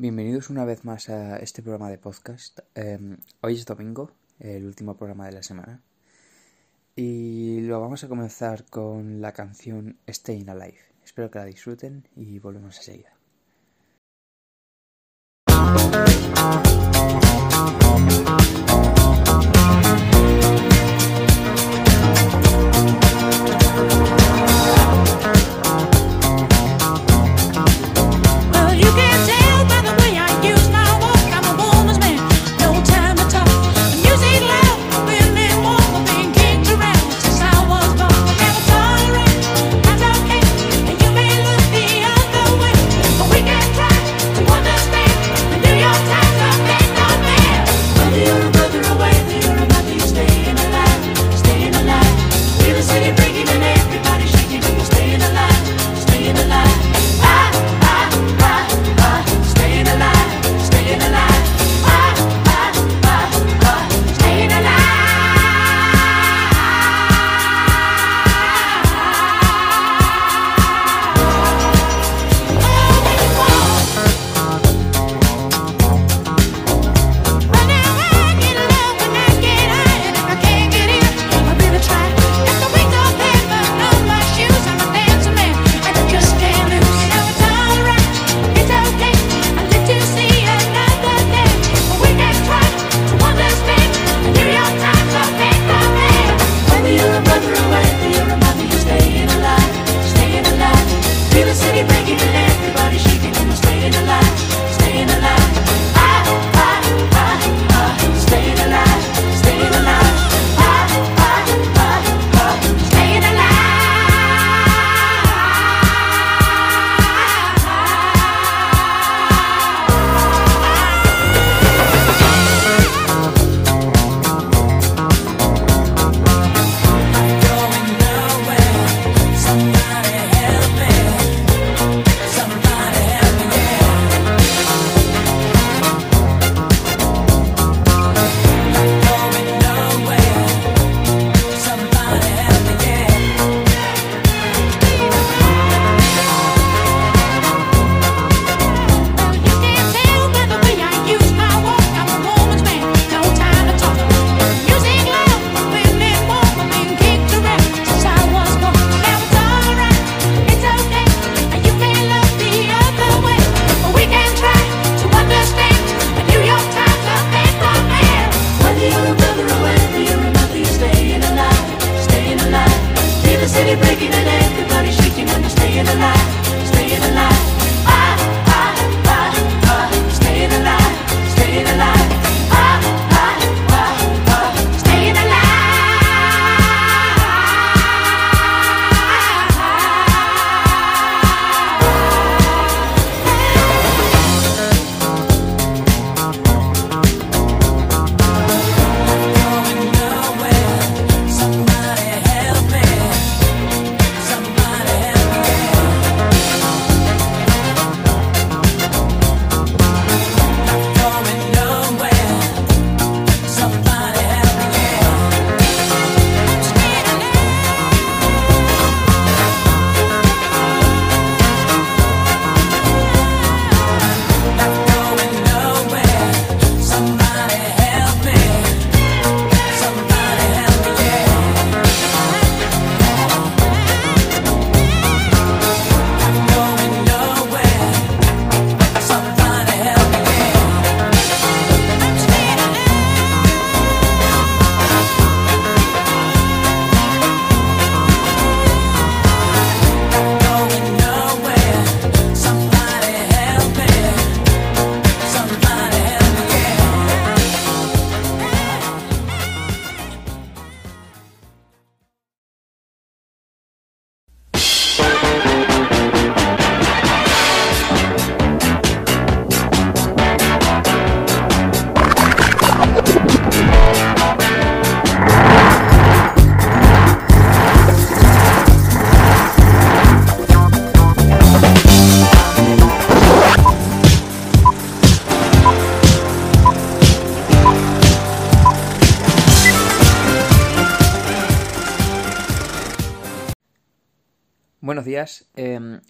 Bienvenidos una vez más a este programa de podcast. Em, hoy es domingo, el último programa de la semana. Y lo vamos a comenzar con la canción Staying Alive. Espero que la disfruten y volvemos a seguir.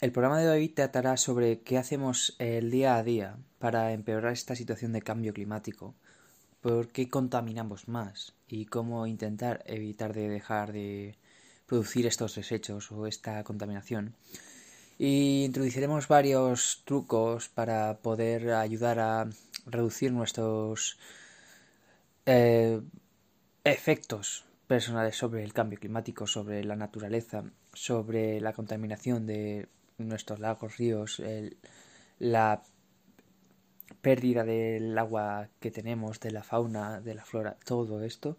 El programa de hoy tratará sobre qué hacemos el día a día para empeorar esta situación de cambio climático, por qué contaminamos más y cómo intentar evitar de dejar de producir estos desechos o esta contaminación. Y introduciremos varios trucos para poder ayudar a reducir nuestros eh, efectos personales sobre el cambio climático, sobre la naturaleza, sobre la contaminación de nuestros lagos, ríos, el- la pérdida del agua que tenemos, de la fauna, de la flora, todo esto.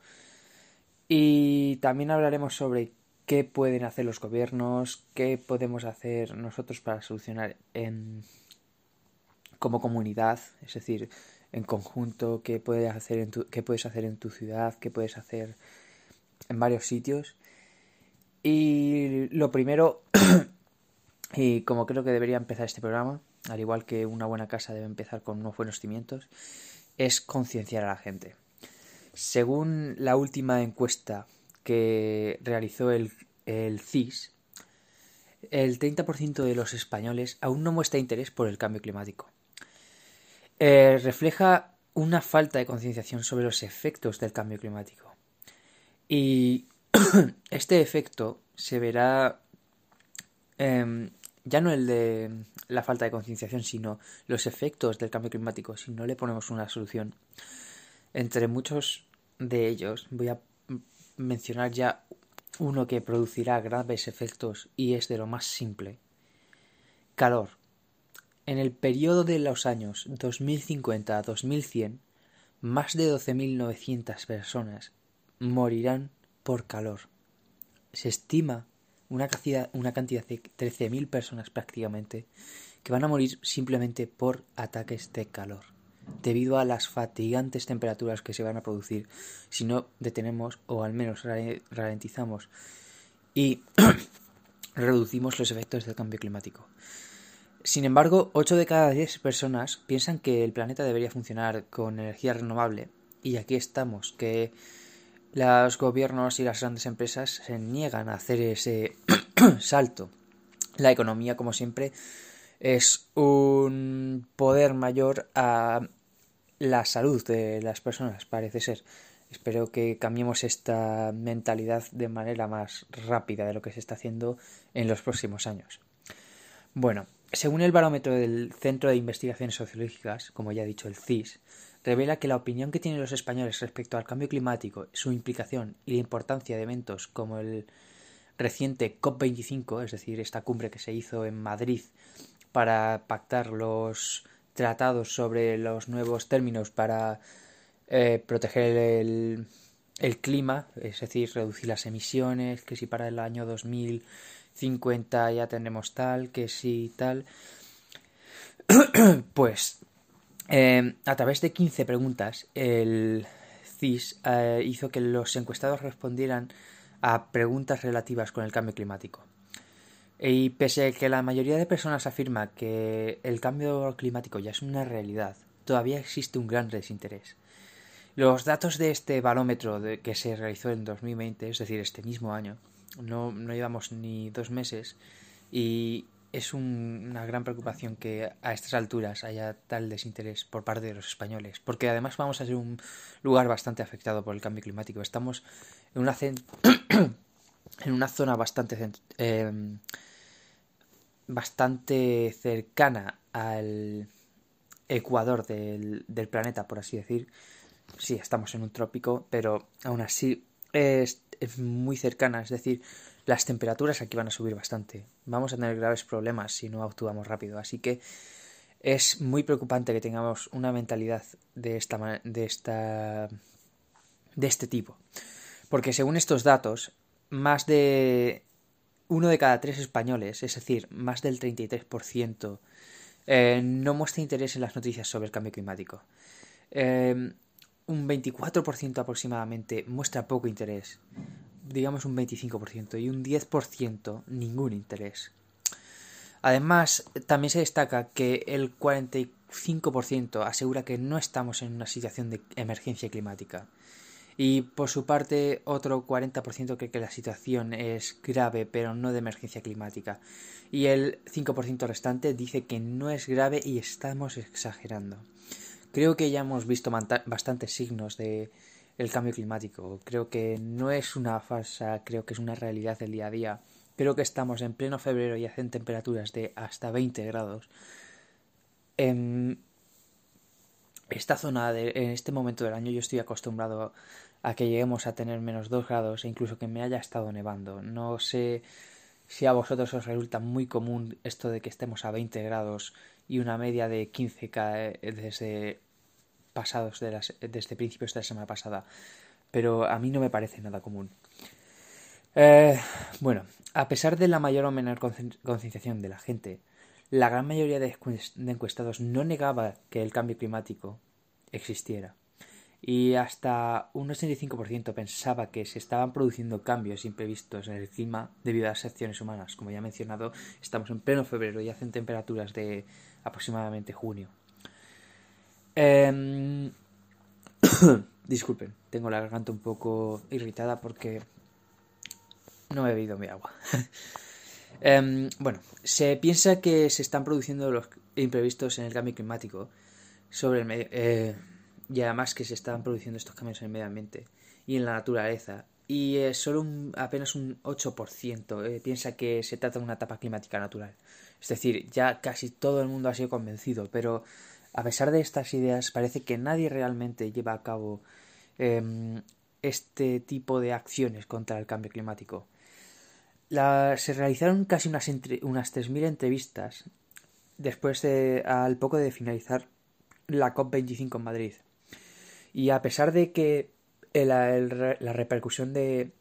Y también hablaremos sobre qué pueden hacer los gobiernos, qué podemos hacer nosotros para solucionar en, como comunidad, es decir, en conjunto, qué puedes hacer en tu, qué puedes hacer en tu ciudad, qué puedes hacer en varios sitios. Y lo primero, y como creo que debería empezar este programa, al igual que una buena casa debe empezar con unos buenos cimientos, es concienciar a la gente. Según la última encuesta que realizó el, el CIS, el 30% de los españoles aún no muestra interés por el cambio climático. Eh, refleja una falta de concienciación sobre los efectos del cambio climático. Y este efecto se verá em, ya no el de la falta de concienciación, sino los efectos del cambio climático si no le ponemos una solución. Entre muchos de ellos voy a mencionar ya uno que producirá graves efectos y es de lo más simple. Calor. En el periodo de los años 2050 a 2100, más de 12.900 personas morirán por calor. Se estima una cantidad, una cantidad de 13.000 personas prácticamente que van a morir simplemente por ataques de calor, debido a las fatigantes temperaturas que se van a producir si no detenemos o al menos rale- ralentizamos y reducimos los efectos del cambio climático. Sin embargo, 8 de cada 10 personas piensan que el planeta debería funcionar con energía renovable y aquí estamos, que los gobiernos y las grandes empresas se niegan a hacer ese salto. La economía, como siempre, es un poder mayor a la salud de las personas, parece ser. Espero que cambiemos esta mentalidad de manera más rápida de lo que se está haciendo en los próximos años. Bueno, según el barómetro del Centro de Investigaciones Sociológicas, como ya he dicho el CIS, revela que la opinión que tienen los españoles respecto al cambio climático, su implicación y la importancia de eventos como el reciente COP25, es decir, esta cumbre que se hizo en Madrid para pactar los tratados sobre los nuevos términos para eh, proteger el, el clima, es decir, reducir las emisiones, que si para el año 2050 ya tendremos tal, que si tal. pues eh, a través de 15 preguntas, el CIS eh, hizo que los encuestados respondieran a preguntas relativas con el cambio climático. Y pese a que la mayoría de personas afirma que el cambio climático ya es una realidad, todavía existe un gran desinterés. Los datos de este barómetro que se realizó en 2020, es decir, este mismo año, no, no llevamos ni dos meses y es un- una gran preocupación que a estas alturas haya tal desinterés por parte de los españoles, porque además vamos a ser un lugar bastante afectado por el cambio climático. Estamos en una, en una zona bastante, em, bastante cercana al ecuador del, del planeta, por así decir. Sí, estamos en un trópico, pero aún así es, es muy cercana, es decir, las temperaturas aquí van a subir bastante. Vamos a tener graves problemas si no actuamos rápido, así que es muy preocupante que tengamos una mentalidad de esta de esta de este tipo. Porque según estos datos, más de uno de cada tres españoles, es decir, más del 33%, eh, no muestra interés en las noticias sobre el cambio climático. Eh, un 24% aproximadamente muestra poco interés, digamos un 25%, y un 10% ningún interés. Además, también se destaca que el 45% asegura que no estamos en una situación de emergencia climática Y por su parte, otro 40% cree que la situación es grave, pero no de emergencia climática. Y el 5% restante dice que no es grave y estamos exagerando. Creo que ya hemos visto bastantes signos de el cambio climático. Creo que no es una farsa, creo que es una realidad del día a día. Creo que estamos en pleno febrero y hacen temperaturas de hasta 20 grados. En esta zona, de, en este momento del año, yo estoy acostumbrado a que lleguemos a tener menos 2 grados e incluso que me haya estado nevando. No sé si a vosotros os resulta muy común esto de que estemos a 20 grados y una media de 15 desde pasados de desde principios de la semana pasada, pero a mí no me parece nada común. Eh, bueno, a pesar de la mayor o menor concienciación de la gente, la gran mayoría de encuestados no negaba que el cambio climático existiera. Y hasta un 85% pensaba que se estaban produciendo cambios imprevistos en el clima debido a las acciones humanas. Como ya he mencionado, estamos en pleno febrero y hacen temperaturas de aproximadamente junio. Eh... Disculpen, tengo la garganta un poco irritada porque no he bebido mi agua. eh, bueno, se piensa que se están produciendo los imprevistos en el cambio climático sobre el medio, eh, y además que se están produciendo estos cambios en el medio ambiente y en la naturaleza. Y eh, solo un, apenas un 8% eh, piensa que se trata de una etapa climática natural. Es decir, ya casi todo el mundo ha sido convencido, pero a pesar de estas ideas, parece que nadie realmente lleva a cabo eh, este tipo de acciones contra el cambio climático. Se realizaron casi unas, entre, unas 3.000 entrevistas después de, al poco de finalizar la COP25 en Madrid. Y a pesar de que la repercusión de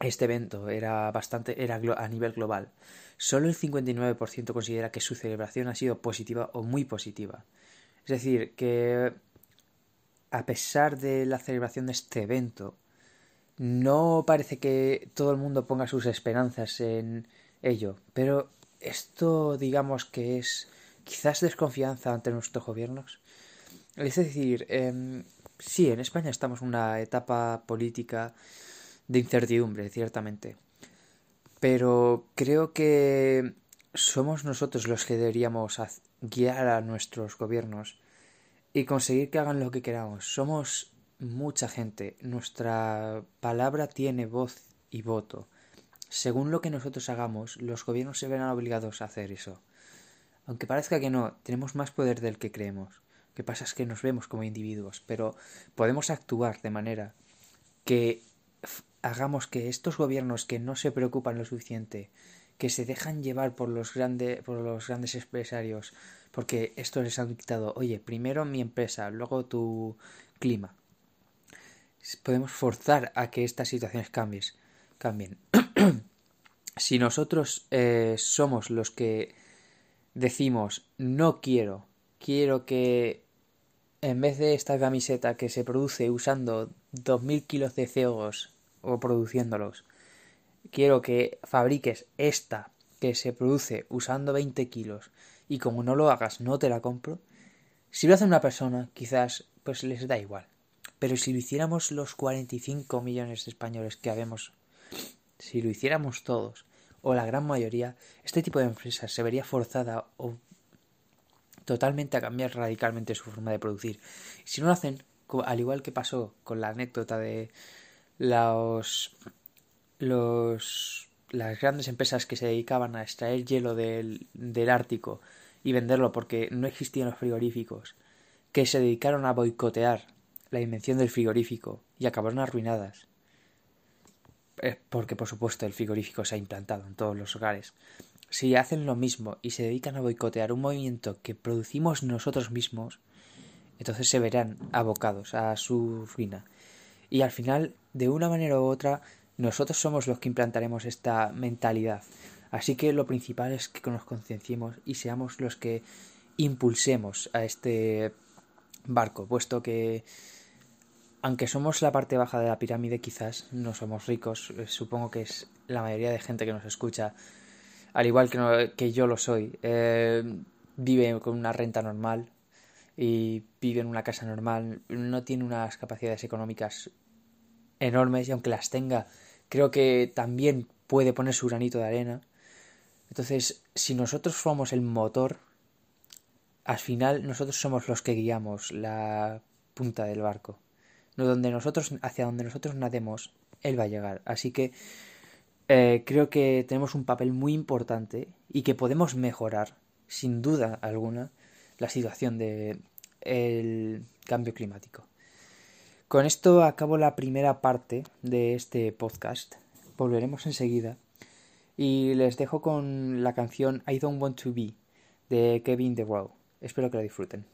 este evento era bastante era a nivel global, solo el 59% considera que su celebración ha sido positiva o muy positiva. Es decir, que a pesar de la celebración de este evento, no parece que todo el mundo ponga sus esperanzas en ello, pero esto digamos que es quizás desconfianza ante nuestros gobiernos. Es decir, eh, sí, en España estamos en una etapa política de incertidumbre, ciertamente. Pero creo que somos nosotros los que deberíamos guiar a nuestros gobiernos y conseguir que hagan lo que queramos. Somos mucha gente, nuestra palabra tiene voz y voto. Según lo que nosotros hagamos, los gobiernos se verán obligados a hacer eso. Aunque parezca que no, tenemos más poder del que creemos. Lo que pasa es que nos vemos como individuos, pero podemos actuar de manera que hagamos que estos gobiernos que no se preocupan lo suficiente, que se dejan llevar por los, por los grandes empresarios, porque esto les ha dictado, oye, primero mi empresa, luego tu clima. Podemos forzar a que estas situaciones cambies, cambien. si nosotros eh, somos los que decimos, no quiero, quiero que en vez de esta camiseta que se produce usando 2.000 kilos de CO2 o produciéndolos, quiero que fabriques esta que se produce usando 20 kilos y como no lo hagas no te la compro, si lo hace una persona quizás pues les da igual. Pero si lo hiciéramos los 45 millones de españoles que habemos, si lo hiciéramos todos, o la gran mayoría, este tipo de empresas se vería forzada o totalmente a cambiar radicalmente su forma de producir. Si no lo hacen, al igual que pasó con la anécdota de los los las grandes empresas que se dedicaban a extraer hielo del, del Ártico y venderlo porque no existían los frigoríficos, que se dedicaron a boicotear la invención del frigorífico y acabaron arruinadas. Porque, por supuesto, el frigorífico se ha implantado en todos los hogares. Si hacen lo mismo y se dedican a boicotear un movimiento que producimos nosotros mismos, entonces se verán abocados a su ruina. Y al final, de una manera u otra, nosotros somos los que implantaremos esta mentalidad. Así que lo principal es que nos concienciemos y seamos los que impulsemos a este barco, puesto que aunque somos la parte baja de la pirámide, quizás no somos ricos, eh, supongo que es la mayoría de gente que nos escucha, al igual que, que yo lo soy, eh, vive con una renta normal y vive en una casa normal, no tiene unas capacidades económicas enormes y aunque las tenga, creo que también puede poner su granito de arena. Entonces, si nosotros somos el motor, al final nosotros somos los que guiamos la punta del barco. Donde nosotros, hacia donde nosotros nademos, él va a llegar. Así que eh, creo que tenemos un papel muy importante y que podemos mejorar, sin duda alguna, la situación del de cambio climático. Con esto acabo la primera parte de este podcast. Volveremos enseguida. Y les dejo con la canción I Don't Want to Be de Kevin DeWow. Espero que la disfruten.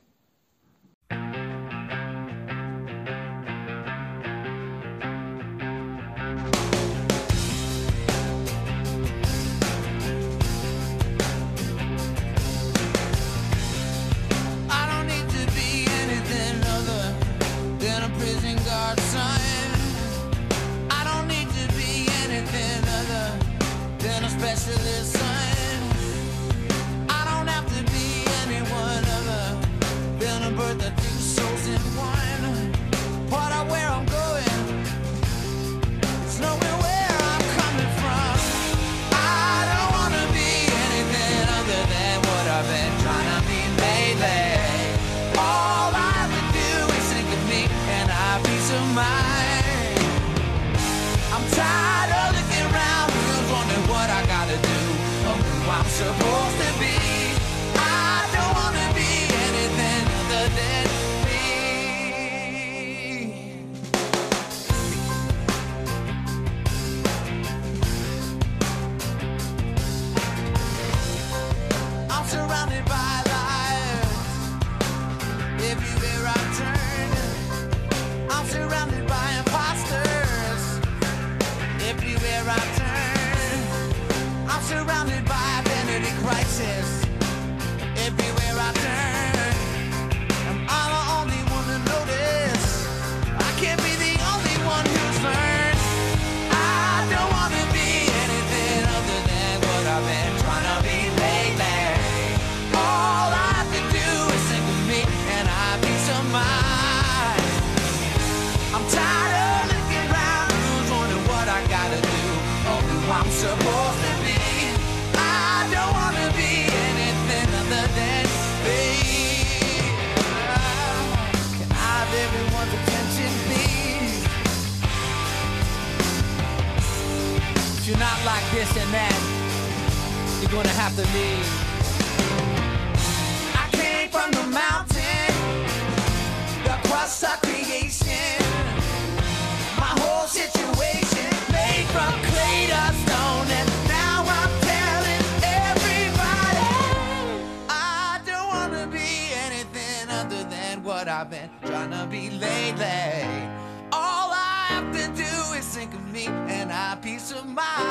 peace of mind.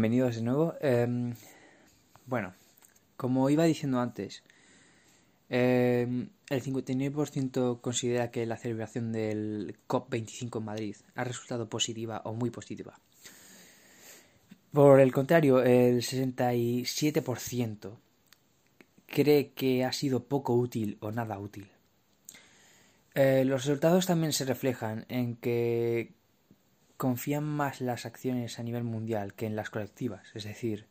bienvenidos de nuevo. Em, bueno, como iba diciendo antes, em, el 59% considera que la celebración del COP25 en Madrid ha resultado positiva o muy positiva. Por el contrario, el 67% cree que ha sido poco útil o nada útil. Eh, los resultados también se reflejan en que confían más las acciones a nivel mundial que en las colectivas, es decir,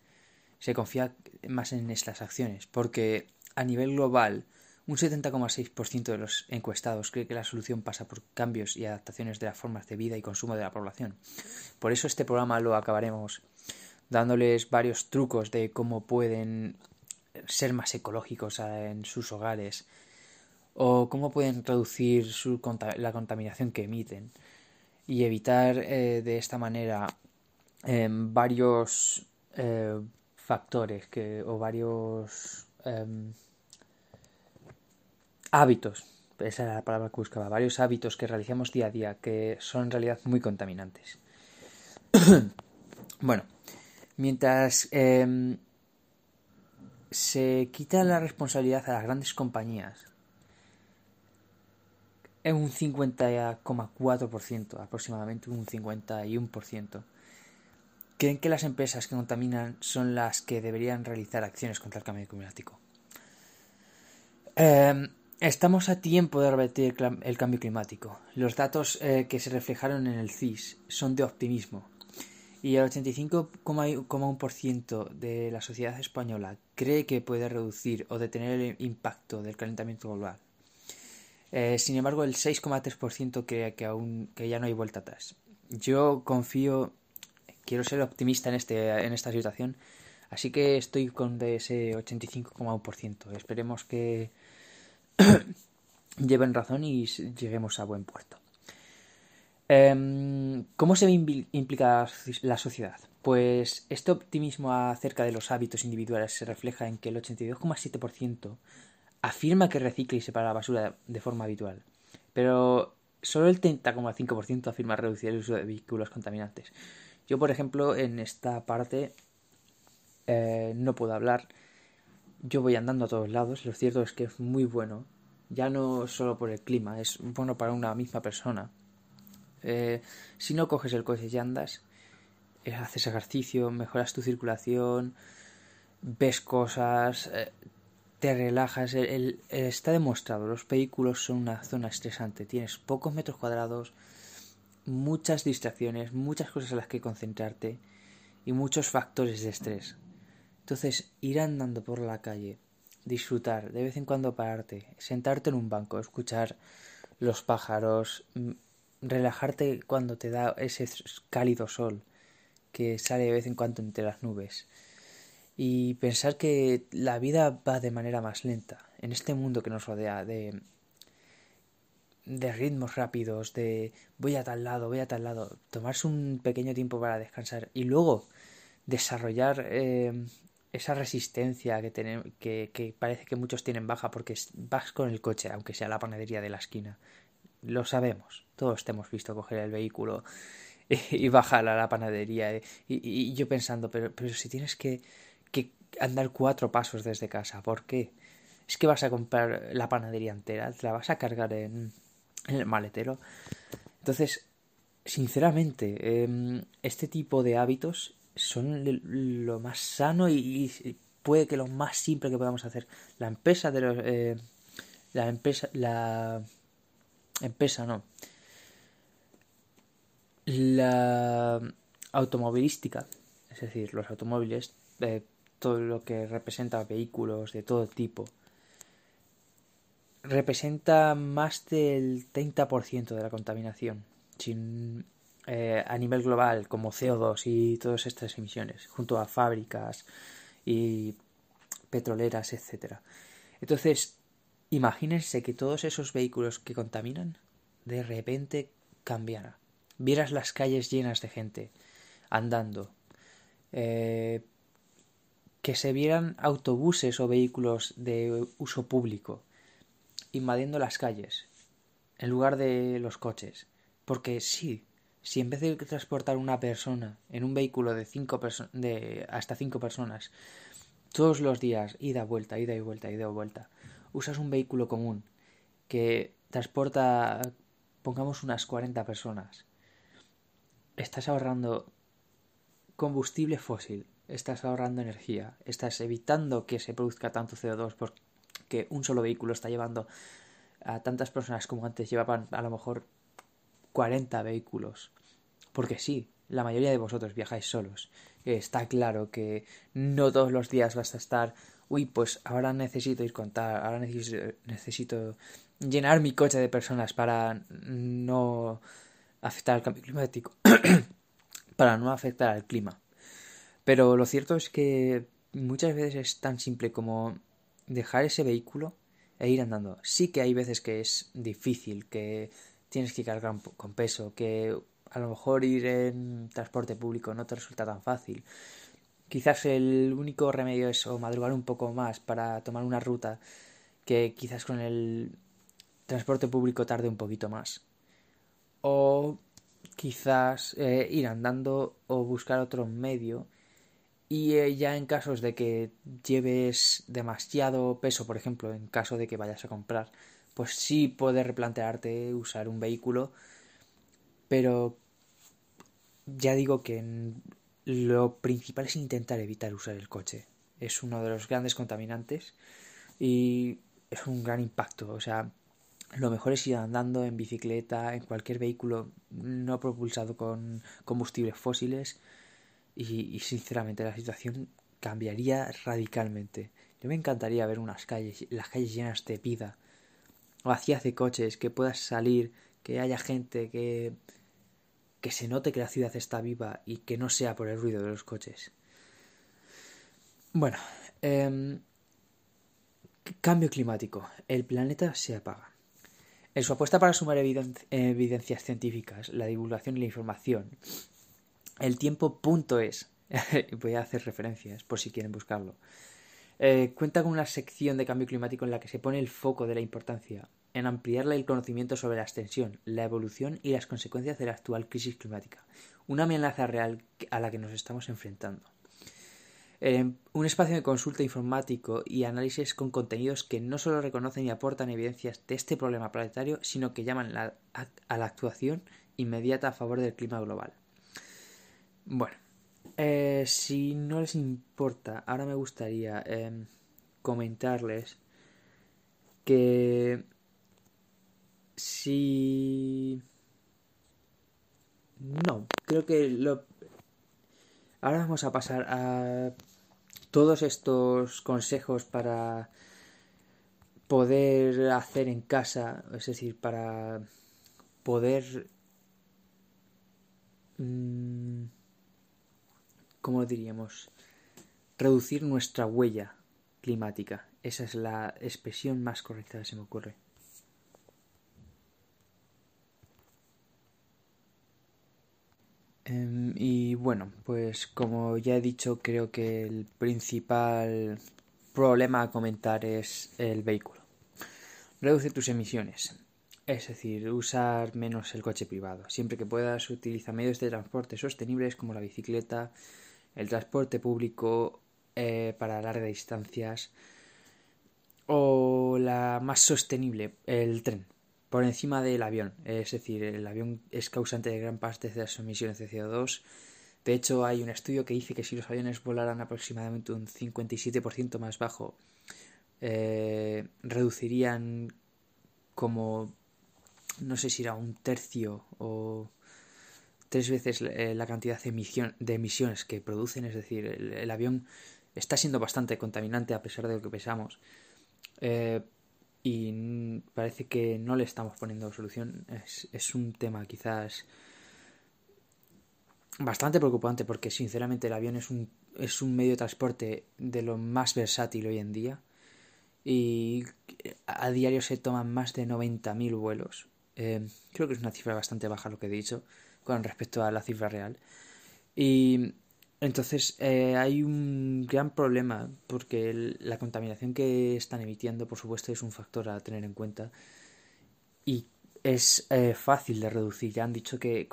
se confía más en estas acciones, porque a nivel global un 70,6% de los encuestados cree que la solución pasa por cambios y adaptaciones de las formas de vida y consumo de la población. Por eso este programa lo acabaremos dándoles varios trucos de cómo pueden ser más ecológicos en sus hogares o cómo pueden reducir su, la contaminación que emiten y evitar eh, de esta manera em, varios eh, factores que, o varios em, hábitos, esa era la palabra que buscaba, varios hábitos que realizamos día a día que son en realidad muy contaminantes. bueno, mientras em, se quita la responsabilidad a las grandes compañías en un 50,4%, aproximadamente un 51%. Creen que las empresas que contaminan son las que deberían realizar acciones contra el cambio climático. Eh, estamos a tiempo de revertir el cambio climático. Los datos eh, que se reflejaron en el CIS son de optimismo. Y el 85,1% de la sociedad española cree que puede reducir o detener el impacto del calentamiento global. Eh, sin embargo, el 6,3% cree que aún que ya no hay vuelta atrás. Yo confío, quiero ser optimista en este en esta situación, así que estoy con de ese 85,1%. Esperemos que lleven razón y lleguemos a buen puerto. Em, ¿Cómo se soci- la sociedad? Pues este optimismo acerca de los hábitos individuales se refleja en que el 82,7% afirma que recicla y separa la basura de forma habitual, pero solo el 30,5% afirma reducir el uso de vehículos contaminantes. Yo, por ejemplo, en esta parte eh, no puedo hablar. Yo voy andando a todos lados. Lo cierto es que es muy bueno. Ya no solo por el clima, es bueno para una misma persona. Eh, si no coges el coche y andas, eh, haces ejercicio, mejoras tu circulación, ves cosas, eh, te relajas. El- el- el- está demostrado, los vehículos son una zona estresante. Tienes pocos metros cuadrados, muchas distracciones, muchas cosas en las que concentrarte y muchos factores de estrés. Entonces, ir andando por la calle, disfrutar, de vez en cuando pararte, sentarte en un banco, escuchar los pájaros, mm, relajarte cuando te da ese cálido sol que sale de vez en cuando entre las nubes y pensar que la vida va de manera más lenta en este mundo que nos rodea de de ritmos rápidos, de voy a tal lado, voy a tal lado, tomarse un pequeño tiempo para descansar y luego desarrollar eh, esa resistencia que, tenemos, que, que parece que muchos tienen baja porque vas con el coche, aunque sea la panadería de la esquina. Lo sabemos, todos te hemos visto coger el vehículo y bajar a la panadería. Y, y- y yo pensando, pero, pero si tienes que, que andar cuatro pasos desde casa, ¿por qué? Es que vas a comprar la panadería entera, te la vas a cargar en, el maletero. Entonces, sinceramente, em, este tipo de hábitos son lo más sano y, y puede que lo más simple que podamos hacer. La empresa de los... eh, la empresa... La empresa no. La automovilística, es decir, los automóviles, eh, todo lo que representa vehículos de todo tipo, representa más del 30% de la contaminación sin, eh, a nivel global, como CO2 y todas estas emisiones, junto a fábricas y petroleras, etcétera. Entonces, imagínense que todos esos vehículos que contaminan de repente cambiara. Vieras las calles llenas de gente andando. eh, que se vieran autobuses o vehículos de uso público invadiendo las calles en lugar de los coches. Porque sí, si en vez de transportar una persona en un vehículo de cinco perso- de hasta cinco personas todos los días, ida, vuelta, ida y vuelta, ida y vuelta, usas un vehículo común que transporta, pongamos unas 40 personas, estás ahorrando combustible fósil, estás ahorrando energía, estás evitando que se produzca tanto CO2 porque un solo vehículo está llevando a tantas personas como antes llevaban a lo mejor 40 vehículos. Porque sí, la mayoría de vosotros viajáis solos. Está claro que no todos los días vas a estar, uy, pues ahora necesito ir con tal, ahora necesito llenar mi coche de personas para no afectar al cambio climático, para no afectar al clima. Pero lo cierto es que muchas veces es tan simple como dejar ese vehículo e ir andando. Sí que hay veces que es difícil, que tienes que cargar con peso, que a lo mejor ir en transporte público no te resulta tan fácil. Quizás el único remedio es o madrugar un poco más para tomar una ruta que quizás con el transporte público tarde un poquito más. O quizás eh, ir andando o buscar otro medio. Y eh, ya en casos de que lleves demasiado peso, por ejemplo, en caso de que vayas a comprar, pues sí puedes replantearte usar un vehículo. Pero ya digo que lo principal es intentar evitar usar el coche. Es uno de los grandes contaminantes y es un gran impacto. O sea, lo mejor es ir andando en bicicleta, en cualquier vehículo no propulsado con combustibles fósiles y, y, sinceramente la situación cambiaría radicalmente. Yo me encantaría ver unas calles, las calles llenas de vida, vacías de coches, que puedas salir, que haya gente, que, que se note que la ciudad está viva y que no sea por el ruido de los coches. Bueno, eh, cambio climático. El planeta se apaga. En su apuesta para sumar evidencias científicas, la divulgación y la información, el tiempo.es, voy a hacer referencias por si quieren buscarlo, eh, cuenta con una sección de cambio climático en la que se pone el foco de la importancia en ampliar el conocimiento sobre la extensión, la evolución y las consecuencias de la actual crisis climática, una amenaza real a la que nos estamos enfrentando. Eh, un espacio de consulta informático y análisis con contenidos que no solo reconocen y aportan evidencias de este problema planetario, sino que llaman la, a, a, la actuación inmediata a favor del clima global. Bueno, eh, si no les importa, ahora me gustaría eh, comentarles que si... No, creo que lo... Ahora vamos a pasar a todos estos consejos para poder hacer en casa, es decir, para poder... Mmm, ¿Cómo diríamos? Reducir nuestra huella climática. Esa es la expresión más correcta que se me ocurre. Um, y bueno, pues como ya he dicho, creo que el principal problema a comentar es el vehículo. Reduce tus emisiones. Es decir, usar menos el coche privado. Siempre que puedas, utiliza medios de transporte sostenibles como la bicicleta, el transporte público eh, para largas distancias o la más sostenible, el tren, por encima del avión. Es decir, el avión es causante de gran parte de las emisiones de CO2. De hecho, hay un estudio que dice que si los aviones volaran aproximadamente un 57% más bajo, eh, reducirían como, no sé si era un tercio o tres veces eh, la cantidad de, emisión, de, emisiones que producen, es decir, el, avión está siendo bastante contaminante a pesar de lo que pesamos. Eh, y parece que no le estamos poniendo solución. Es, es, un tema quizás bastante preocupante porque sinceramente el avión es un, es un medio de transporte de lo más versátil hoy en día. Y a diario se toman más de 90.000 vuelos. Eh, creo que es una cifra bastante baja lo que he dicho con respecto a la cifra real. Y entonces eh, hay un gran problema porque la contaminación que están emitiendo, por supuesto, es un factor a tener en cuenta y es eh, fácil de reducir. Ya han dicho que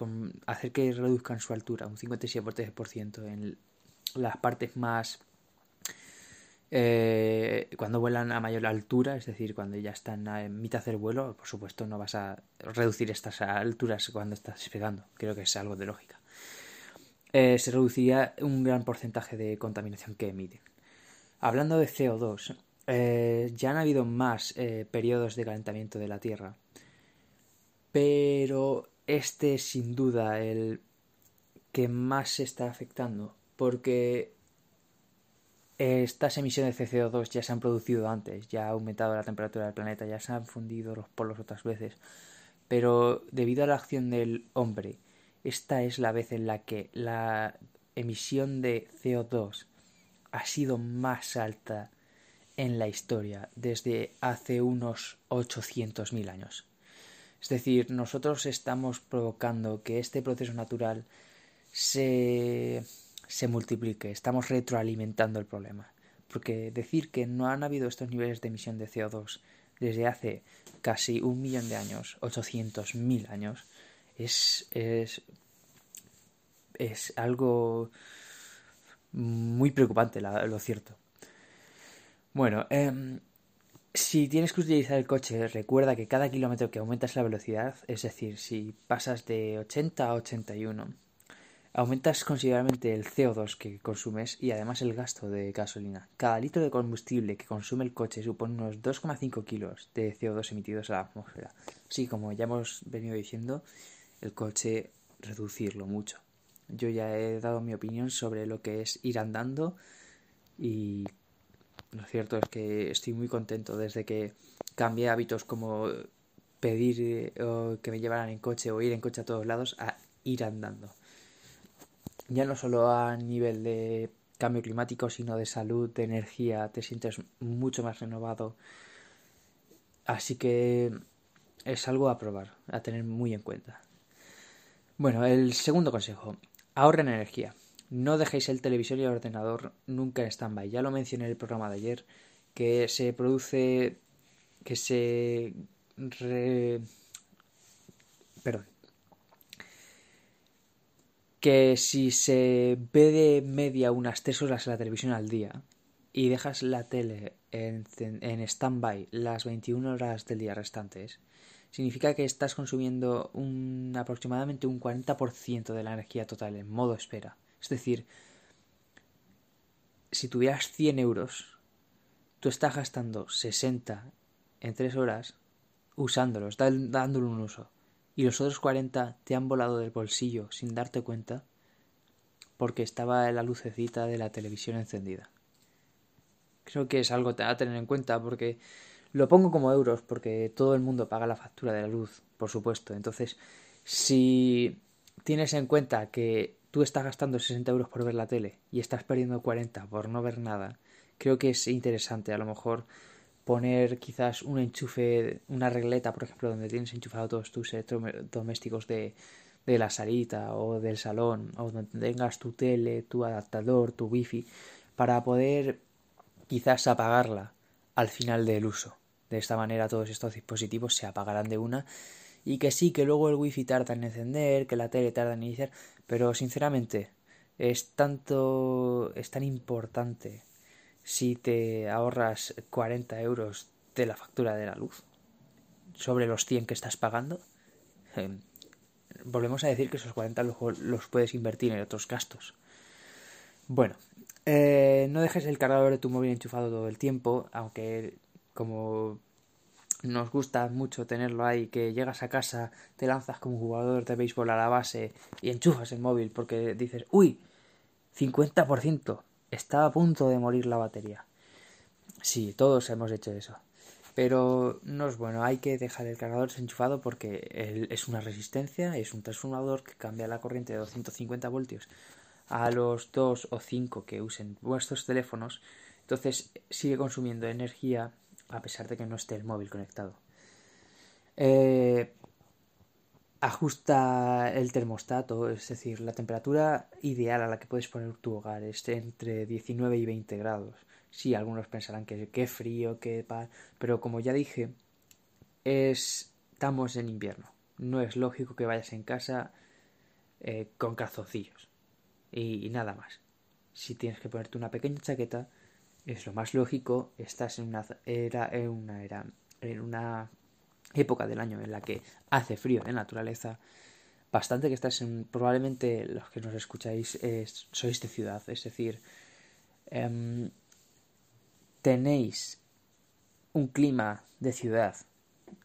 hacer que reduzcan su altura un 57% en las partes más eh, cuando vuelan a mayor altura, es decir, cuando ya están en mitad del vuelo, por supuesto no vas a reducir estas alturas cuando estás despegando, creo que es algo de lógica. Eh, se reduciría un gran porcentaje de contaminación que emiten. Hablando de CO2, eh, ya han habido más periodos de calentamiento de la Tierra, pero este es sin duda el que más se está afectando, porque estas emisiones de CO2 ya se han producido antes, ya ha aumentado la temperatura del planeta, ya se han fundido los polos otras veces, pero debido a la acción del hombre, esta es la vez en la que la emisión de CO2 ha sido más alta en la historia desde hace unos 800.000 años. Es decir, nosotros estamos provocando que este proceso natural se, se multiplique, estamos retroalimentando el problema. Porque decir que no han habido estos niveles de emisión de CO2 desde hace casi un millón de años, 800.000 años, es, es, es algo muy preocupante, lo cierto. Bueno, em, si tienes que utilizar el coche, recuerda que cada kilómetro que aumentas la velocidad, es decir, si pasas de 80 a 81, aumentas considerablemente el CO2 que consumes y además el gasto de gasolina. Cada litro de combustible que consume el coche supone unos 2,5 kilos de CO2 emitidos a la atmósfera. Sí, como ya hemos venido diciendo, el coche reducirlo mucho. Yo ya he dado mi opinión sobre lo que es ir andando y lo cierto es que estoy muy contento desde que cambié hábitos como pedir eh, que me llevaran en coche o ir en coche a todos lados a ir andando. Ya no solo a nivel de cambio climático, sino de salud, de energía, te sientes mucho más renovado. Así que es algo a probar, a tener muy en cuenta. Bueno, el segundo consejo, ahorren energía. No dejéis el televisor y el ordenador nunca en stand-by. Ya lo mencioné en el programa de ayer, que se produce, que se... re- Perdón. Que si se ve de media unas 3 horas la televisión al día y dejas la tele en, en stand-by las 21 horas del día restantes, significa que estás consumiendo un, aproximadamente un 40% de la energía total en modo espera. Es decir, si tuvieras 100 euros, tú estás gastando 60 en 3 horas usándolos, dándole un uso, y los otros 40 te han volado del bolsillo sin darte cuenta porque estaba la lucecita de la televisión encendida. Creo que es algo a tener en cuenta porque lo pongo como euros porque todo el mundo paga la factura de la luz, por supuesto. Entonces, si tienes en cuenta que tú estás gastando 60 euros por ver la tele y estás perdiendo 40 por no ver nada, creo que es interesante a lo mejor poner quizás un enchufe, una regleta, por ejemplo, donde tienes enchufado todos tus electrodomésticos de, de la salita o del salón, o donde tengas tu tele, tu adaptador, tu wifi, para poder quizás apagarla al final del uso. De esta manera todos estos dispositivos se apagarán de una y que sí, que luego el wifi tarda en encender, que la tele tarda en iniciar, pero sinceramente es tanto, es tan importante si te ahorras 40 euros de la factura de la luz sobre los 100 que estás pagando. Eh, volvemos a decir que esos 40 luego los puedes invertir en otros gastos. Bueno, eh, no dejes el cargador de tu móvil enchufado todo el tiempo, aunque como nos gusta mucho tenerlo ahí, que llegas a casa, te lanzas como jugador de béisbol a la base y enchufas el móvil porque dices, uy, 50%, estaba a punto de morir la batería. Sí, todos hemos hecho eso. Pero no es bueno, hay que dejar el cargador desenchufado porque es una resistencia, es un transformador que cambia la corriente de 250 voltios a los 2 o 5 que usen vuestros teléfonos. Entonces sigue consumiendo energía a pesar de que no esté el móvil conectado. Eh, ajusta el termostato, es decir, la temperatura ideal a la que puedes poner tu hogar es entre 19 y 20 grados. Sí, algunos pensarán que qué frío, qué pa... pero como ya dije, es... estamos en invierno. No es lógico que vayas en casa eh, con calzoncillos y, y nada más. Si tienes que ponerte una pequeña chaqueta, es lo más lógico. Estás en una era, en una era, en una época del año en la que hace frío la naturaleza. Bastante que estás en, probablemente los que nos escucháis es- sois de ciudad, es decir, em, tenéis un clima de ciudad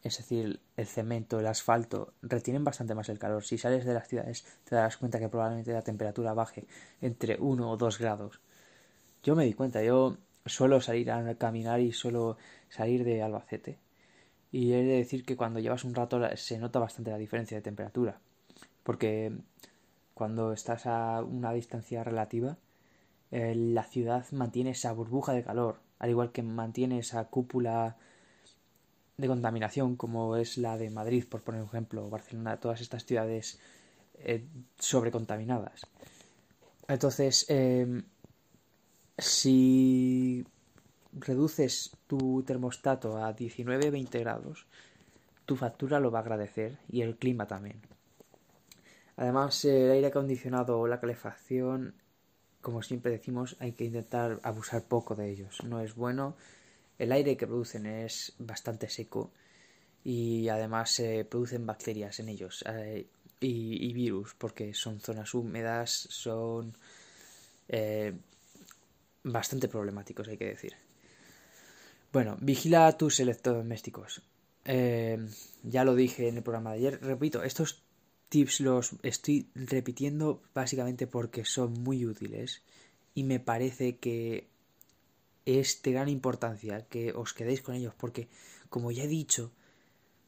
es decir, el cemento, el asfalto, retienen bastante más el calor. Si sales de las ciudades te darás cuenta que probablemente la temperatura baje entre 1 o 2 grados. Yo me di cuenta, yo suelo salir a caminar y suelo salir de Albacete. Y he de decir que cuando llevas un rato se nota bastante la diferencia de temperatura. Porque cuando estás a una distancia relativa, eh, la ciudad mantiene esa burbuja de calor, al igual que mantiene esa cúpula de contaminación como es la de Madrid, por poner un ejemplo, Barcelona, todas estas ciudades eh, sobrecontaminadas. Entonces, eh, si reduces tu termostato a 19-20 grados, tu factura lo va a agradecer y el clima también. Además, el aire acondicionado o la calefacción, como siempre decimos, hay que intentar abusar poco de ellos. No es bueno. El aire que producen es bastante seco y además se producen bacterias en ellos eh, y, virus porque son zonas húmedas, son eh, bastante problemáticos, hay que decir. Bueno, vigila tus electrodomésticos. Eh, ya lo dije en el programa de ayer. Repito, estos tips los estoy repitiendo básicamente porque son muy útiles y me parece que es de gran importancia que os quedéis con ellos porque, como ya he dicho,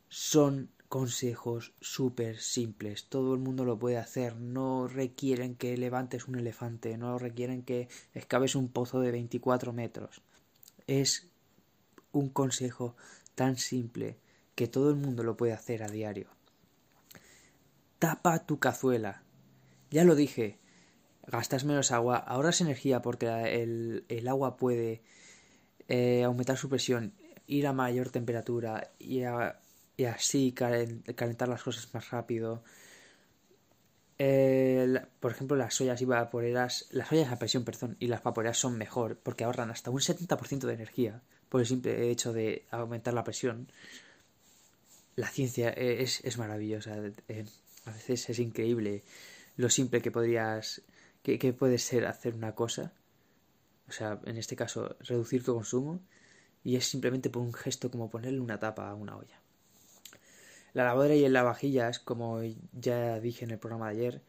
son consejos súper simples. Todo el mundo lo puede hacer. No requieren que levantes un elefante. No requieren que excaves un pozo de 24 metros. Es un consejo tan simple que todo el mundo lo puede hacer a diario. Tapa tu cazuela. Ya lo dije. Gastas menos agua, ahorras energía porque el, el agua puede eh, aumentar su presión, ir a mayor temperatura y, así calen- calentar las cosas más rápido. Por ejemplo, las ollas y vaporeras, las ollas a presión, perdón, y las vaporeras son mejor porque ahorran hasta un 70% de energía por el simple hecho de aumentar la presión. La ciencia eh, es, es maravillosa. eh, a veces es increíble lo simple que podrías, que, que puede ser hacer una cosa. O sea, en este caso, reducir tu consumo. Y es simplemente por un gesto como ponerle una tapa a una olla. La lavadora y el lavavajillas, como ya dije en el programa de ayer,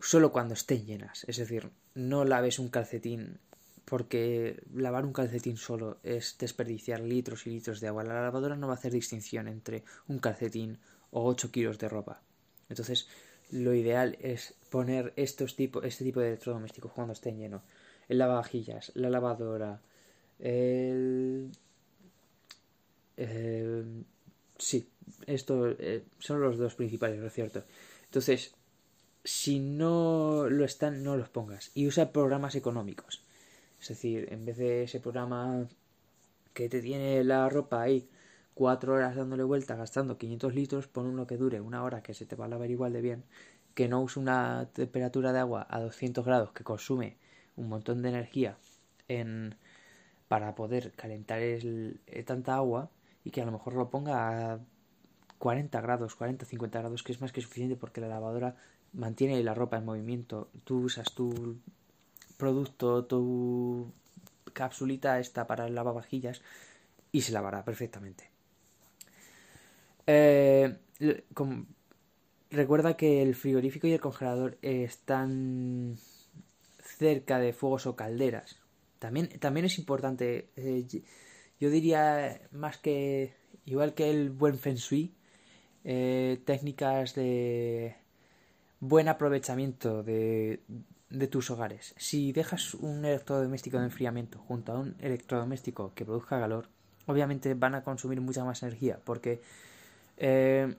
solo cuando estén llenas. Es decir, no laves un calcetín porque lavar un calcetín solo es desperdiciar litros y litros de agua. La lavadora no va a hacer distinción entre un calcetín o 8 kilos de ropa. Entonces, lo ideal es poner estos tipo, este tipo de electrodomésticos cuando estén llenos. El lavavajillas, la lavadora, el... eh, sí, estos eh, son los dos principales, ¿no es cierto? Entonces, si no lo están, no los pongas. Y usa programas económicos. Es decir, en vez de ese programa que te tiene la ropa ahí cuatro horas dándole vuelta, gastando 500 litros, pon uno que dure una hora que se te va a lavar igual de bien, que no use una temperatura de agua a 200 grados que consume un montón de energía en, para poder calentar el, eh, tanta agua y que a lo mejor lo ponga a 40 grados, 40, 50 grados, que es más que suficiente porque la lavadora mantiene la ropa en movimiento. Tú usas tu producto, tu capsulita esta para lavavajillas y se lavará perfectamente. Eh, recuerda que el frigorífico y el congelador están cerca de fuegos o calderas. También, también es importante, eh, yo diría más que, igual que el buen feng shui, eh, técnicas de buen aprovechamiento de, de tus hogares. Si dejas un electrodoméstico de enfriamiento junto a un electrodoméstico que produzca calor, obviamente van a consumir mucha más energía porque eh,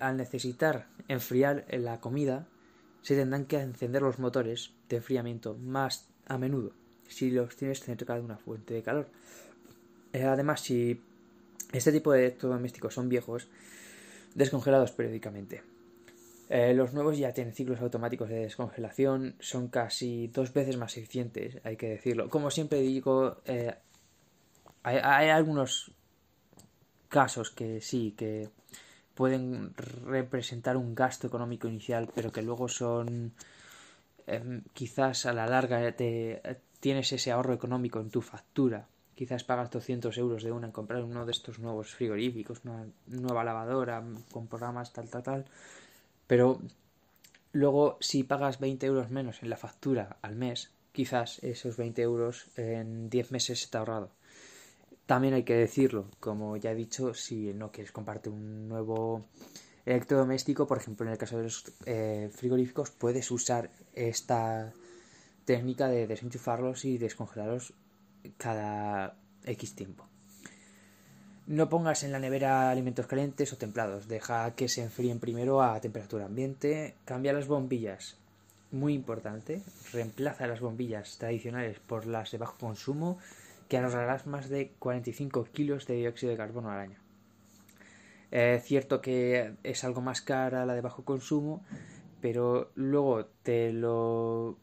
al necesitar enfriar la comida, se tendrán que encender los motores de enfriamiento más a menudo si los tienes cerca de una fuente de calor. Eh, además, si este tipo de electrodomésticos son viejos, descongelados periódicamente. Eh, los nuevos ya tienen ciclos automáticos de descongelación, son casi dos veces más eficientes, hay que decirlo. Como siempre digo, eh, hay, algunos casos que sí, que pueden representar un gasto económico inicial, pero que luego son em, quizás a la larga te, tienes ese ahorro económico en tu factura quizás pagas 200 euros de una en comprar uno de estos nuevos frigoríficos, una nueva lavadora con programas tal, tal, tal. Pero luego si pagas 20 euros menos en la factura al mes, quizás esos 20 euros en 10 meses se te ha ahorrado. También hay que decirlo, como ya he dicho, si no quieres comprarte un nuevo electrodoméstico, por ejemplo, en el caso de los eh, frigoríficos, puedes usar esta técnica de desenchufarlos y descongelarlos cada X tiempo. No pongas en la nevera alimentos calientes o templados, deja que se enfríen primero a temperatura ambiente, cambia las bombillas, muy importante, reemplaza las bombillas tradicionales por las de bajo consumo que ahorrarás más de 45 kilos de dióxido de carbono al año. Es cierto que es algo más cara la de bajo consumo, pero luego te lo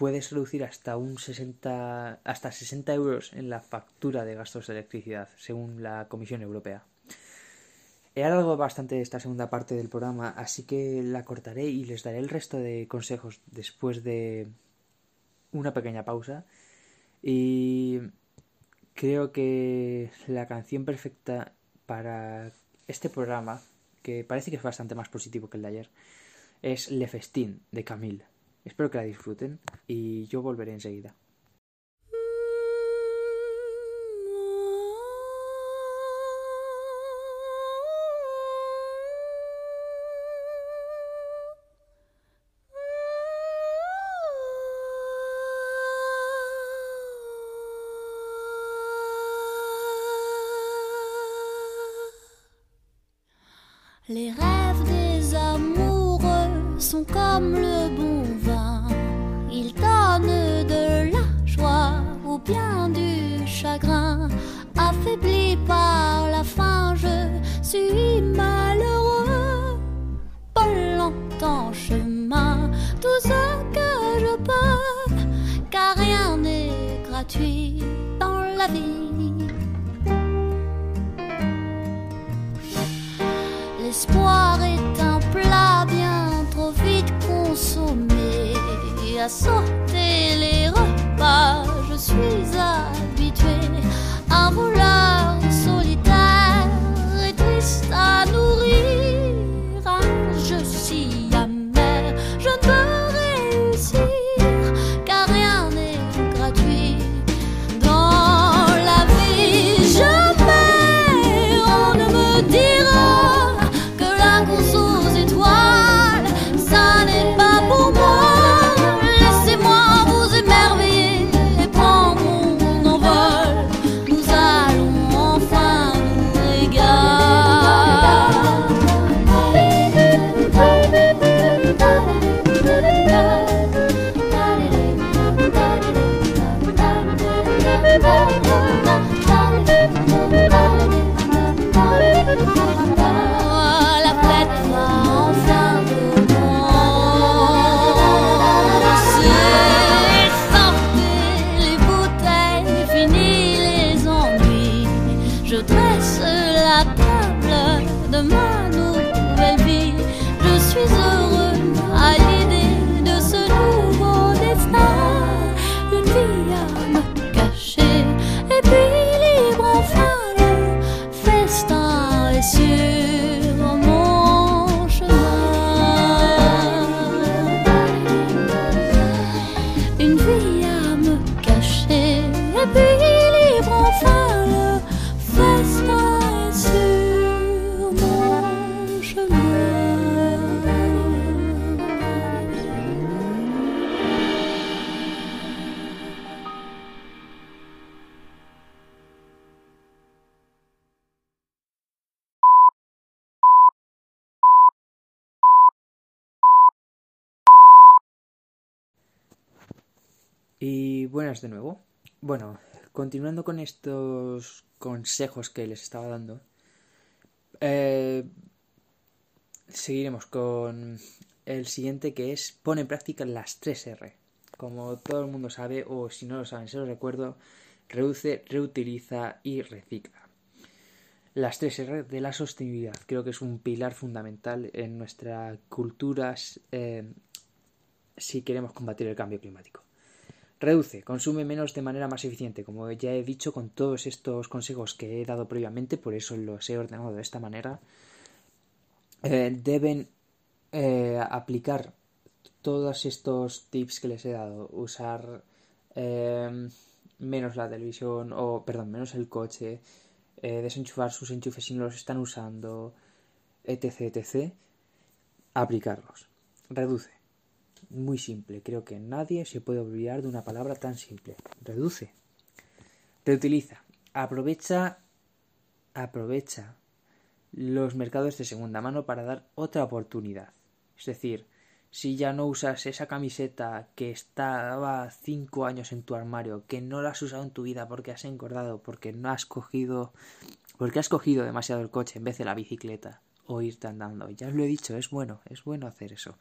puedes reducir hasta un 60 hasta 60 euros en la factura de gastos de electricidad, según la Comisión Europea. He alargado bastante esta segunda parte del programa, así que la cortaré y les daré el resto de consejos después de una pequeña pausa. Y creo que la canción perfecta para este programa, que parece que es bastante más positivo que el de ayer, es Le Festin de Camille. Espero que la disfruten y yo volveré enseguida. Dans la vie. L'espoir est un plat bien trop vite consommé. À sauter les repas, je suis habitué. Un voleur buenas de nuevo. Bueno, continuando con estos consejos que les estaba dando, eh, seguiremos con el siguiente que es pon en práctica las 3 R. Como todo el mundo sabe, o si no lo saben, se los recuerdo, reduce, reutiliza y recicla. Las 3 R de la sostenibilidad creo que es un pilar fundamental en nuestra cultura eh, si queremos combatir el cambio climático. Reduce, consume menos de manera más eficiente, como ya he dicho con todos estos consejos que he dado previamente, por eso los he ordenado de esta manera. Eh, deben eh, aplicar todos estos tips que les he dado, usar eh, menos la televisión, o perdón, menos el coche, eh, desenchufar sus enchufes si no los están usando, etc, etc, aplicarlos. Reduce. Muy simple, creo que nadie se puede olvidar de una palabra tan simple. Reduce. Reutiliza. Aprovecha aprovecha los mercados de segunda mano para dar otra oportunidad. Es decir, si ya no usas esa camiseta que estaba cinco años en tu armario, que no la has usado en tu vida porque has engordado, porque no has cogido, porque has cogido demasiado el coche en vez de la bicicleta o irte andando. Ya os lo he dicho, es bueno, es bueno hacer eso.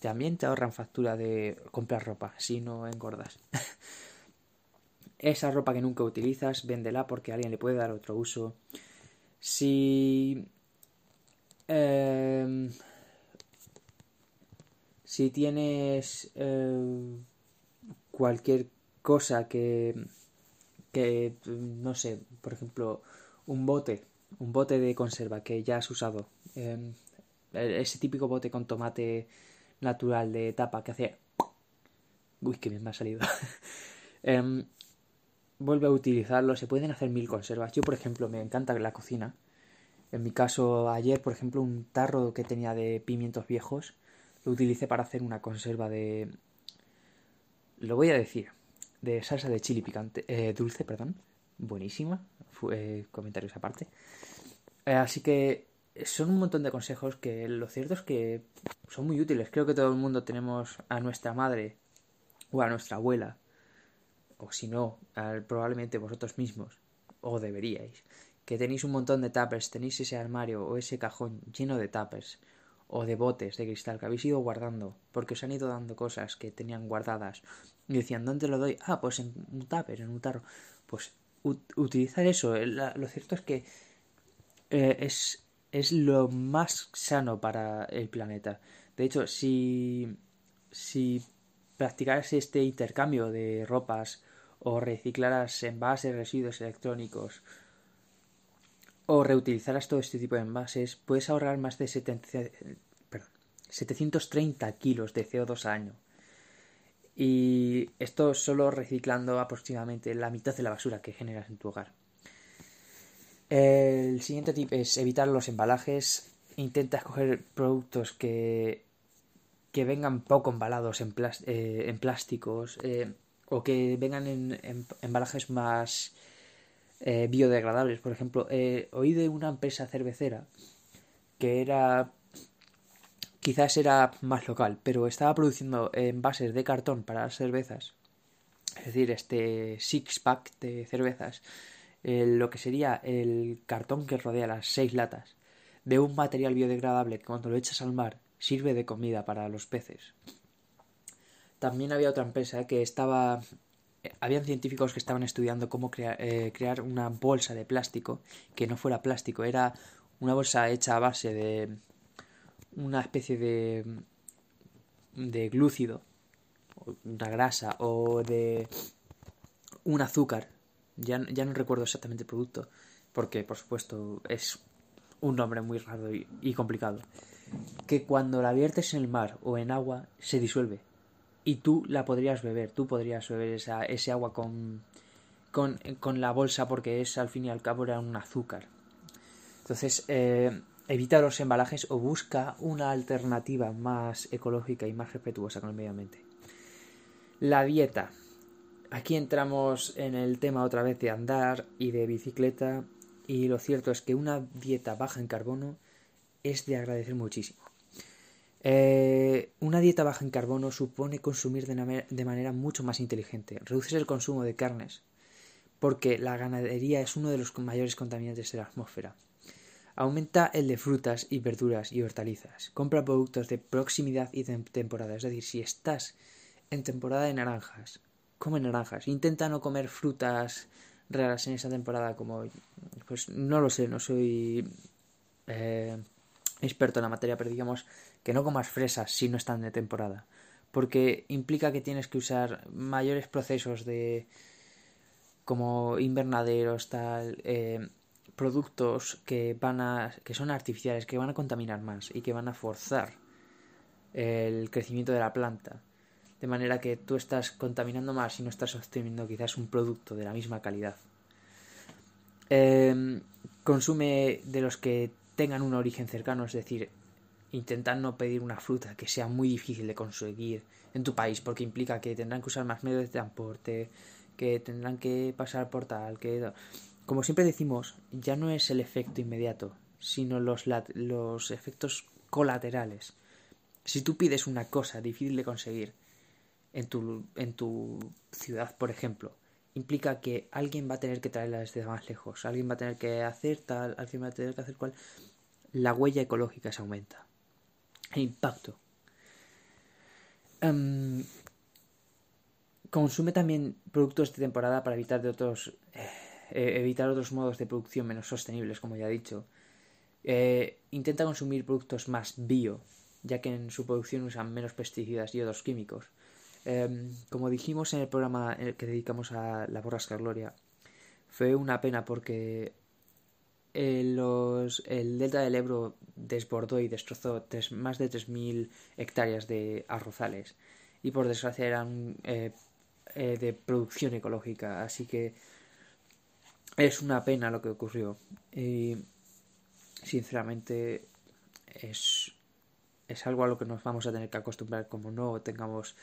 También te ahorran factura de comprar ropa si no engordas. Esa ropa que nunca utilizas, véndela porque alguien le puede dar otro uso. Si em, si tienes eh, cualquier cosa que, que, no sé, por ejemplo, un bote, un bote de conserva que ya has usado, eh, ese típico bote con tomate natural de tapa que hace... Uy, que bien me ha salido. Em, vuelve a utilizarlo, se pueden hacer mil conservas. Yo, por ejemplo, me encanta la cocina. En mi caso, ayer, por ejemplo, un tarro que tenía de pimientos viejos, lo utilicé para hacer una conserva de... Lo voy a decir. De salsa de chili picante. eh, dulce, perdón. Buenísima. Fue comentarios aparte. Eh, así que son un montón de consejos que lo cierto es que son muy útiles. Creo que todo el mundo tenemos a nuestra madre o a nuestra abuela. O si no, probablemente vosotros mismos. O deberíais. Que tenéis un montón de tuppers. Tenéis ese armario o ese cajón lleno de tuppers o de botes de cristal que habéis ido guardando porque os han ido dando cosas que tenían guardadas y decían ¿dónde lo doy? ah pues en un tupper, en un tarro pues ut- utilizar eso eh, lo cierto es que eh, es, es lo más sano para el planeta de hecho si si practicaras este intercambio de ropas o reciclaras envases residuos electrónicos o reutilizaras todo este tipo de envases, puedes ahorrar más de 70 perdón, 730 kilos de CO2 al año. Y esto solo reciclando aproximadamente la mitad de la basura que generas en tu hogar. El siguiente tip es evitar los embalajes. Intenta escoger productos que, que vengan poco embalados en, eh, en plásticos eh, o que vengan en, en embalajes más eh, biodegradables. Por ejemplo, oí de una empresa cervecera que era quizás era más local, pero estaba produciendo envases de cartón para las cervezas, es decir, este six pack de cervezas, lo que sería el cartón que rodea las seis latas, de un material biodegradable que cuando lo echas al mar sirve de comida para los peces. También había otra empresa que estaba habían científicos que estaban estudiando cómo crea- eh, crear una bolsa de plástico que no fuera plástico, era una bolsa hecha a base de una especie de de glúcido, una grasa o de un azúcar. Ya, ya no recuerdo exactamente el producto, porque por supuesto es un nombre muy raro y, complicado. Que cuando la viertes en el mar o en agua se disuelve y tú la podrías beber, tú podrías beber esa, ese agua con, con, con la bolsa porque es al fin y al cabo era un azúcar. Entonces, eh, evita los embalajes o busca una alternativa más ecológica y más respetuosa con el medio ambiente. La dieta. Aquí entramos en el tema otra vez de andar y de bicicleta y lo cierto es que una dieta baja en carbono es de agradecer muchísimo. Eh, una dieta baja en carbono supone consumir de, de manera mucho más inteligente. Reduces el consumo de carnes porque la ganadería es uno de los mayores contaminantes de la atmósfera. Aumenta el de frutas y verduras y hortalizas. Compra productos de proximidad y de temporada. Es decir, si estás en temporada de naranjas, come naranjas. Intenta no comer frutas raras en esa temporada como... Pues no lo sé, no soy eh, experto en la materia, pero digamos que no comas fresas si no están de temporada. porque implica que tienes que usar mayores procesos de como invernaderos, tal, eh, productos que van a que son artificiales, que van a contaminar más y que van a forzar el crecimiento de la planta. De manera que tú estás contaminando más y no estás obteniendo quizás un producto de la misma calidad. Eh, consume de los que tengan un origen cercano, es decir, intentar no pedir una fruta que sea muy difícil de conseguir en tu país, porque implica que tendrán que usar más medios de transporte, que tendrán que pasar por tal, que... Como siempre decimos, ya no es el efecto inmediato, sino los, los efectos colaterales. Si tú pides una cosa difícil de conseguir en tu, en tu ciudad, por ejemplo, implica que alguien va a tener que traerla desde más lejos, alguien va a tener que hacer tal, alguien va a tener que hacer cual. La huella ecológica se aumenta. El impacto. Em, consume también productos de temporada para evitar de otros eh, eh, evitar otros modos de producción menos sostenibles, como ya he dicho. Eh, intenta consumir productos más bio, ya que en su producción usan menos pesticidas y otros químicos. Em, como dijimos en el programa el que dedicamos a la borrasca Gloria, fue una pena porque eh, los, el delta del Ebro desbordó y destrozó más de 3.000 hectáreas de arrozales. Y por desgracia eran eh, eh, de producción ecológica, así que es una pena lo que ocurrió. Y sinceramente es, es algo a lo que nos vamos a tener que acostumbrar como no tengamos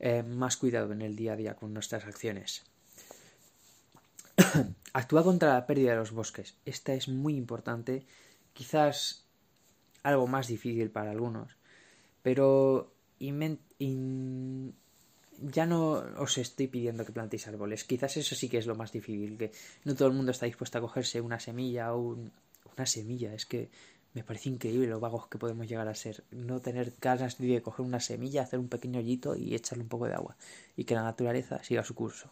eh, más cuidado en el día a día con nuestras acciones. Actúa contra la pérdida de los bosques. Esta es muy importante, quizás algo más difícil para algunos, pero ya no os estoy pidiendo que plantéis árboles. Quizás eso sí que es lo más difícil, que no todo el mundo está dispuesto a cogerse una semilla o un- una semilla. Es que me parece increíble lo vagos que podemos llegar a ser. No tener ganas de coger una semilla, hacer un pequeño hoyito y echarle un poco de agua. Y que la naturaleza siga su curso.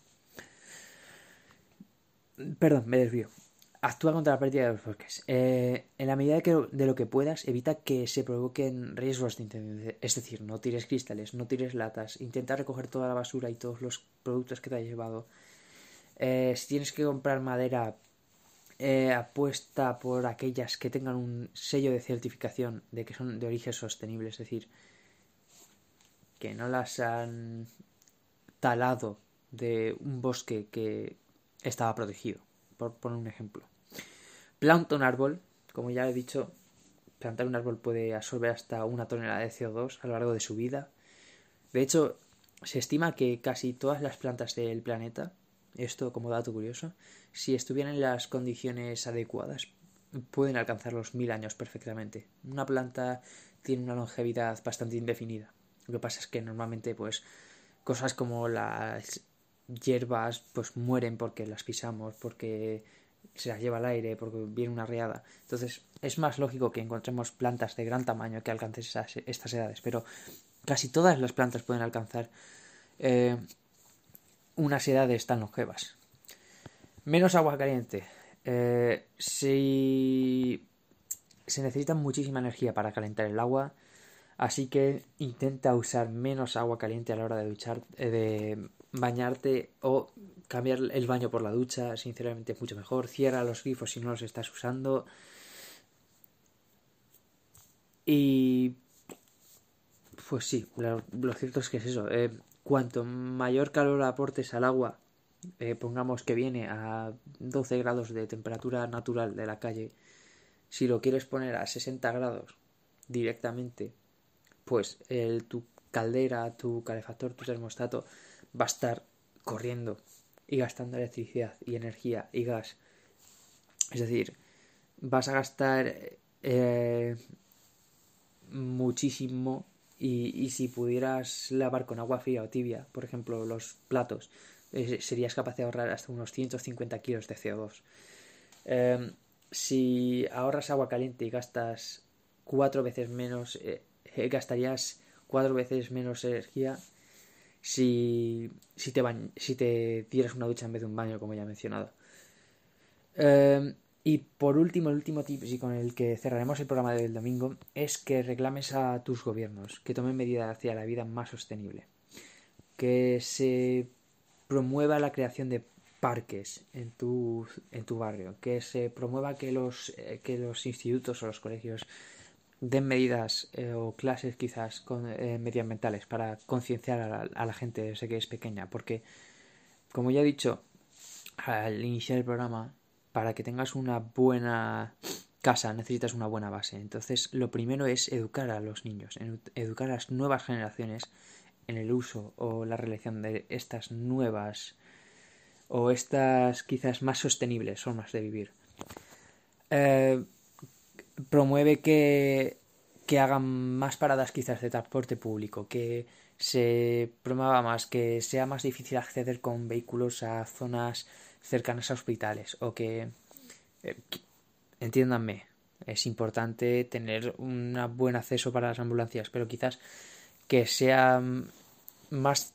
Perdón, me desvío. Actúa contra la pérdida de los bosques. Eh, en la medida de, lo que puedas, evita que se provoquen riesgos de incendio. Es decir, no tires cristales, no tires latas. Intenta recoger toda la basura y todos los productos que te hayas llevado. Eh, si tienes que comprar madera, apuesta por aquellas que tengan un sello de certificación de que son de origen sostenible. Es decir, que no las han talado de un bosque que estaba protegido, por poner un ejemplo. Planta un árbol, como ya he dicho, plantar un árbol puede absorber hasta una tonelada de CO2 a lo largo de su vida. De hecho, se estima que casi todas las plantas del planeta, esto como dato curioso, si estuvieran en las condiciones adecuadas, pueden alcanzar los mil años perfectamente. Una planta tiene una longevidad bastante indefinida. Lo que pasa es que normalmente, pues, cosas como las hierbas, pues mueren porque las pisamos, porque se las lleva al aire, porque viene una riada. Entonces, es más lógico que encontremos plantas de gran tamaño que alcancen esas, estas edades, pero casi todas las plantas pueden alcanzar eh, unas edades tan longevas. Menos agua caliente. Eh, si se necesita muchísima energía para calentar el agua, así que intenta usar menos agua caliente a la hora de duchar, eh, de bañarte o cambiar el baño por la ducha, sinceramente es mucho mejor. Cierra los grifos si no los estás usando. Y pues sí, lo, cierto es que es eso. eh, cuanto mayor calor aportes al agua, eh, pongamos que viene a 12 grados de temperatura natural de la calle, si lo quieres poner a 60 grados directamente, pues el, tu caldera, tu calefactor, tu termostato va a estar corriendo y gastando electricidad y energía y gas. Es decir, vas a gastar eh, muchísimo y, si pudieras lavar con agua fría o tibia, por ejemplo, los platos, eh, serías capaz de ahorrar hasta unos 150 kilos de CO2. Eh, si ahorras agua caliente y gastas cuatro veces menos, eh, eh, gastarías cuatro veces menos energía si, si, te si te dieras una ducha en vez de un baño, como ya he mencionado. Eh, Y por último, el último tip y con el que cerraremos el programa del domingo es que reclames a tus gobiernos que tomen medidas hacia la vida más sostenible. Que se promueva la creación de parques en tu, en tu barrio. Que se promueva que los, eh, que los institutos o los colegios den medidas eh, o clases quizás con, eh, medioambientales para concienciar a, a la gente desde que es pequeña. Porque, como ya he dicho al iniciar el programa, para que tengas una buena casa necesitas una buena base. Entonces, lo primero es educar a los niños, educar a las nuevas generaciones en el uso o la realización de estas nuevas o estas quizás más sostenibles formas de vivir. Eh, promueve que, que hagan más paradas quizás de transporte público, que se promueva más, que sea más difícil acceder con vehículos a zonas cercanas a hospitales o que, eh, entiéndanme, es importante tener un buen acceso para las ambulancias, pero quizás que sea más,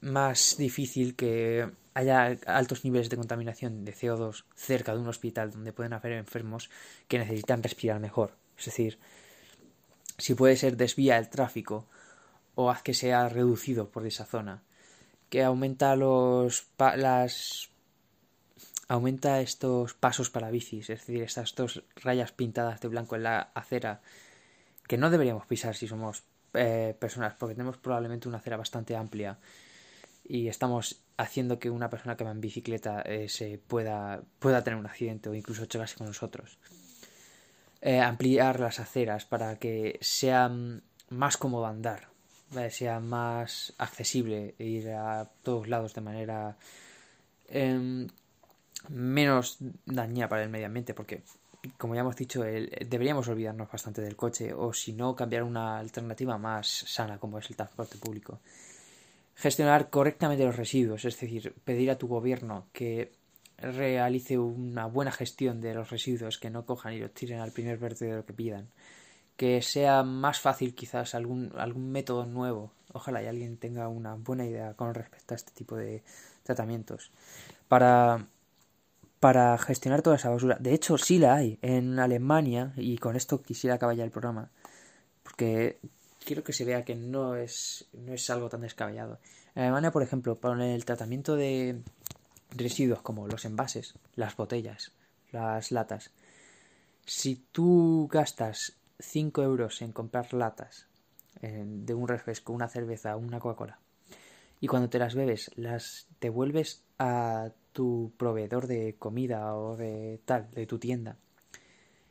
más difícil que haya altos niveles de contaminación de CO2 cerca de un hospital donde pueden haber enfermos que necesitan respirar mejor. Es decir, si puede ser desvía el tráfico o haz que sea reducido por esa zona, que aumenta los las aumenta estos pasos para bicis, es decir, estas dos rayas pintadas de blanco en la acera que no deberíamos pisar si somos eh, personas, porque tenemos probablemente una acera bastante amplia y estamos haciendo que una persona que va en bicicleta eh, se pueda, pueda tener un accidente o incluso chocarse con nosotros. Eh, ampliar las aceras para que sea más cómodo andar, ¿vale? sea más accesible ir a todos lados de manera em, menos dañina para el medio ambiente, porque como ya hemos dicho, el- deberíamos olvidarnos bastante del coche o si no cambiar una alternativa más sana como es el transporte público. Gestionar correctamente los residuos, es decir, pedir a tu gobierno que realice una buena gestión de los residuos, que no cojan y los tiren al primer vertedero que pidan. Que sea más fácil quizás algún, algún método nuevo. Ojalá y alguien tenga una buena idea con respecto a este tipo de tratamientos. Para, para gestionar toda esa basura. De hecho, sí la hay. En Alemania, y con esto quisiera acabar ya el programa, porque quiero que se vea que no es, no es algo tan descabellado. En Alemania, por ejemplo, para el tratamiento de residuos como los envases, las botellas, las latas, si tú gastas 5 euros en comprar latas de un refresco, una cerveza, una Coca-Cola, y cuando te las bebes las devuelves a tu proveedor de comida o de tal, de tu tienda,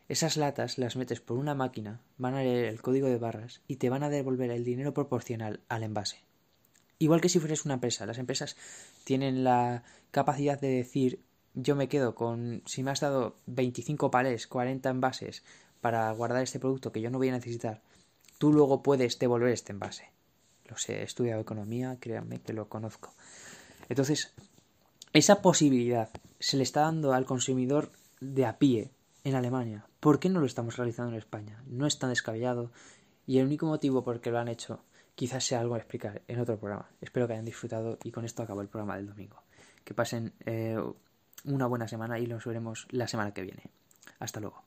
esas latas las metes por una máquina, van a leer el código de barras y te van a devolver el dinero proporcional al envase. Igual que si fueras una empresa, las empresas tienen la capacidad de decir yo me quedo con, si me has dado 25 palés, 40 envases para guardar este producto que yo no voy a necesitar, tú luego puedes devolver este envase. Lo sé, he estudiado economía, créanme que lo conozco. Entonces, esa posibilidad se le está dando al consumidor de a pie en Alemania. ¿Por qué no lo estamos realizando en España? No es tan descabellado y el único motivo por el que lo han hecho quizás sea algo a explicar en otro programa. Espero que hayan disfrutado y con esto acabo el programa del domingo. Que pasen eh, una buena semana y nos veremos la semana que viene. Hasta luego.